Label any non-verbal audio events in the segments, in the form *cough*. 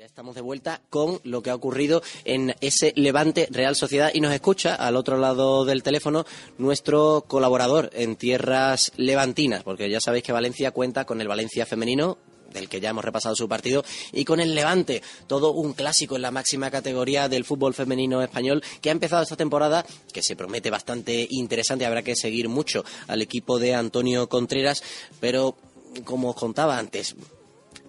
Ya estamos de vuelta con lo que ha ocurrido en ese Levante Real Sociedad y nos escucha al otro lado del teléfono nuestro colaborador en tierras levantinas, porque ya sabéis que Valencia cuenta con el Valencia femenino del que ya hemos repasado su partido, y con el Levante, todo un clásico en la máxima categoría del fútbol femenino español, que ha empezado esta temporada, que se promete bastante interesante, habrá que seguir mucho al equipo de Antonio Contreras, pero como os contaba antes,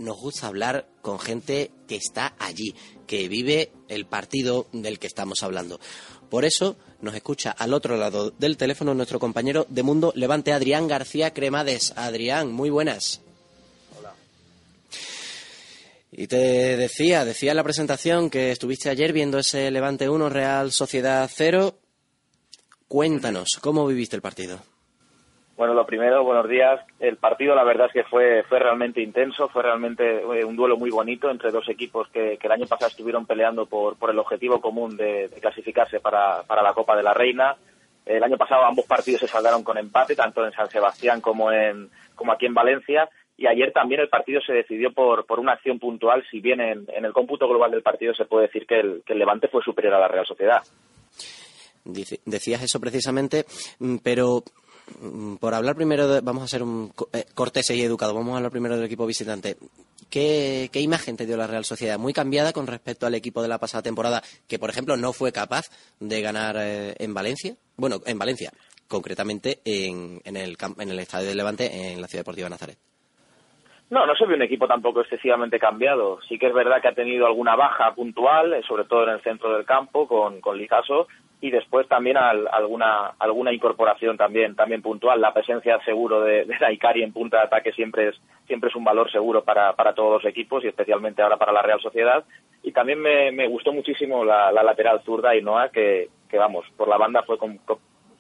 nos gusta hablar con gente que está allí, que vive el partido del que estamos hablando. Por eso nos escucha al otro lado del teléfono nuestro compañero de Mundo Levante, Adrián García Cremades. Adrián, muy buenas. Hola. Y te decía, decía en la presentación que estuviste ayer viendo ese Levante 1 Real Sociedad 0. Cuéntanos, ¿cómo viviste el partido? Bueno, lo primero, buenos días. El partido, la verdad es que fue, fue realmente intenso, fue realmente eh, un duelo muy bonito entre dos equipos que, el año pasado estuvieron peleando por, por el objetivo común de, clasificarse para, para, la Copa de la Reina. El año pasado ambos partidos se saldaron con empate, tanto en San Sebastián como, en, como aquí en Valencia. Y ayer también el partido se decidió por, por una acción puntual, si bien en, en el cómputo global del partido se puede decir que el, Levante fue superior a la Real Sociedad. Decías eso precisamente, mm, pero por hablar primero, vamos a ser un eh, cortés y educado, vamos a hablar primero del equipo visitante. ¿Qué, ¿Qué, imagen te dio la Real Sociedad? Muy cambiada con respecto al equipo de la pasada temporada, que por ejemplo no fue capaz de ganar eh, en Valencia. Bueno, en Valencia, concretamente en, el, Estadio de Levante, en la Ciudad Deportiva de Nazaret. No, no se ve un equipo tampoco excesivamente cambiado. Sí que es verdad que ha tenido alguna baja puntual, eh, sobre todo en el centro del campo, con, con y después también al, alguna alguna incorporación también también puntual. La presencia seguro de, de Daikari en punta de ataque siempre es siempre es un valor seguro para, para todos los equipos y especialmente ahora para la Real Sociedad. Y también me, me gustó muchísimo la, la lateral zurda Ainoa que, que vamos por la banda fue con,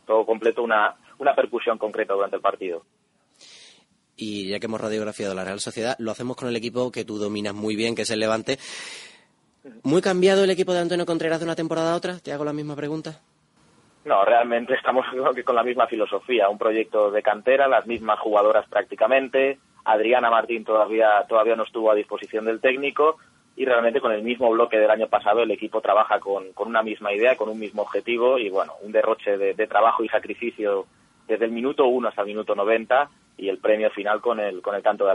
todo completo una una percusión concreta durante el partido. Y ya que hemos radiografiado la Real Sociedad lo hacemos con el equipo que tú dominas muy bien que es el Levante ¿Muy cambiado el equipo de Antonio Contreras de una temporada a otra? Te hago la misma pregunta. No, realmente estamos *laughs* con la misma filosofía, un proyecto de cantera, las mismas jugadoras prácticamente. Adriana Martín todavía todavía no estuvo a disposición del técnico y realmente con el mismo bloque del año pasado el equipo trabaja con, con una misma idea, con un mismo objetivo y bueno, un derroche de, trabajo y sacrificio desde el minuto uno hasta el minuto 90 y el premio final con el con el canto de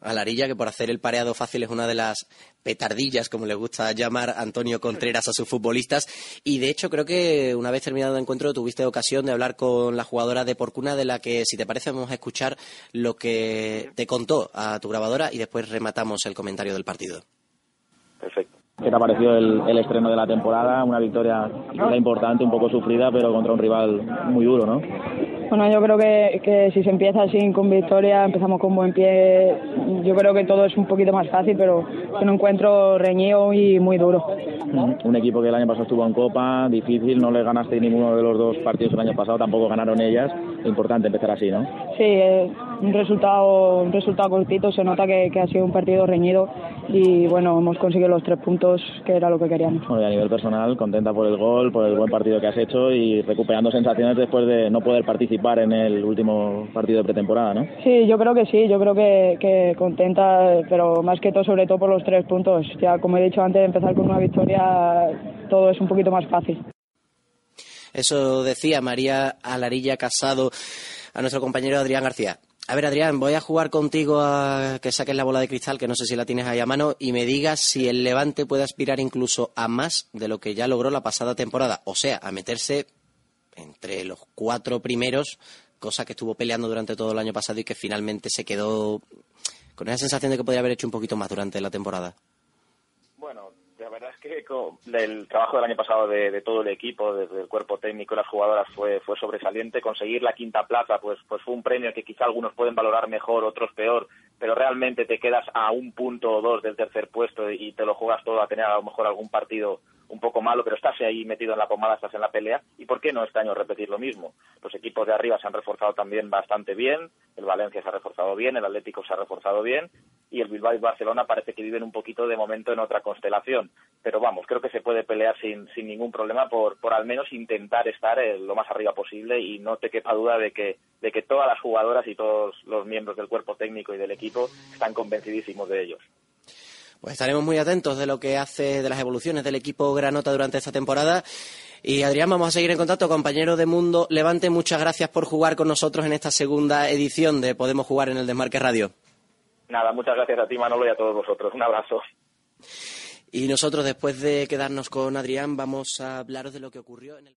Alarilla. Alarilla, que por hacer el pareado fácil es una de las petardillas, como le gusta llamar Antonio Contreras a sus futbolistas. Y de hecho, creo que una vez terminado el encuentro tuviste ocasión de hablar con la jugadora de Porcuna, de la que, si te parece, vamos a escuchar lo que te contó a tu grabadora y después rematamos el comentario del partido. Perfecto. ¿Qué te ha parecido el, el, estreno de la temporada? Una victoria importante, un poco sufrida, pero contra un rival muy duro, ¿no? Bueno, yo creo que, que, si se empieza así con victoria, empezamos con buen pie, yo creo que todo es un poquito más fácil, pero es un encuentro reñido y muy duro. Un equipo que el año pasado estuvo en Copa, difícil, no le ganaste ninguno de los dos partidos el año pasado, tampoco ganaron ellas. Importante empezar así, ¿no? Sí, eh, un resultado un resultado cortito, se nota que, que, ha sido un partido reñido y bueno, hemos conseguido los tres puntos que era lo que queríamos. Bueno, y a nivel personal, contenta por el gol, por el buen partido que has hecho y recuperando sensaciones después de no poder participar participar en el último partido de pretemporada, ¿no? Sí, yo creo que sí, yo creo que, que, contenta, pero más que todo, sobre todo por los tres puntos. Ya, como he dicho antes, de empezar con una victoria, todo es un poquito más fácil. Eso decía María Alarilla Casado a nuestro compañero Adrián García. A ver, Adrián, voy a jugar contigo a que saques la bola de cristal, que no sé si la tienes ahí a mano, y me digas si el Levante puede aspirar incluso a más de lo que ya logró la pasada temporada. O sea, a meterse entre los cuatro primeros, cosa que estuvo peleando durante todo el año pasado y que finalmente se quedó con esa sensación de que podría haber hecho un poquito más durante la temporada. Que el trabajo del año pasado de, de, todo el equipo, desde el cuerpo técnico y las jugadoras fue, fue sobresaliente. Conseguir la quinta plaza, pues, pues fue un premio que quizá algunos pueden valorar mejor, otros peor, pero realmente te quedas a un punto o dos del tercer puesto y te lo juegas todo a tener a lo mejor algún partido un poco malo, pero estás ahí metido en la pomada, estás en la pelea. ¿Y por qué no este año repetir lo mismo? Los equipos de arriba se han reforzado también bastante bien, el Valencia se ha reforzado bien, el Atlético se ha reforzado bien y el Bilbao y Barcelona parece que viven un poquito de momento en otra constelación. Pero vamos, creo que se puede pelear sin, sin ningún problema por, por al menos intentar estar lo más arriba posible y no te quepa duda de que, de que todas las jugadoras y todos los miembros del cuerpo técnico y del equipo están convencidísimos de ellos. Pues estaremos muy atentos de lo que hace, de las evoluciones del equipo Granota durante esta temporada. Y Adrián, vamos a seguir en contacto, compañero de Mundo Levante. Muchas gracias por jugar con nosotros en esta segunda edición de Podemos Jugar en el Desmarque Radio. Nada, muchas gracias a ti, Manolo, y a todos vosotros. Un abrazo. Y nosotros, después de quedarnos con Adrián, vamos a hablaros de lo que ocurrió en el.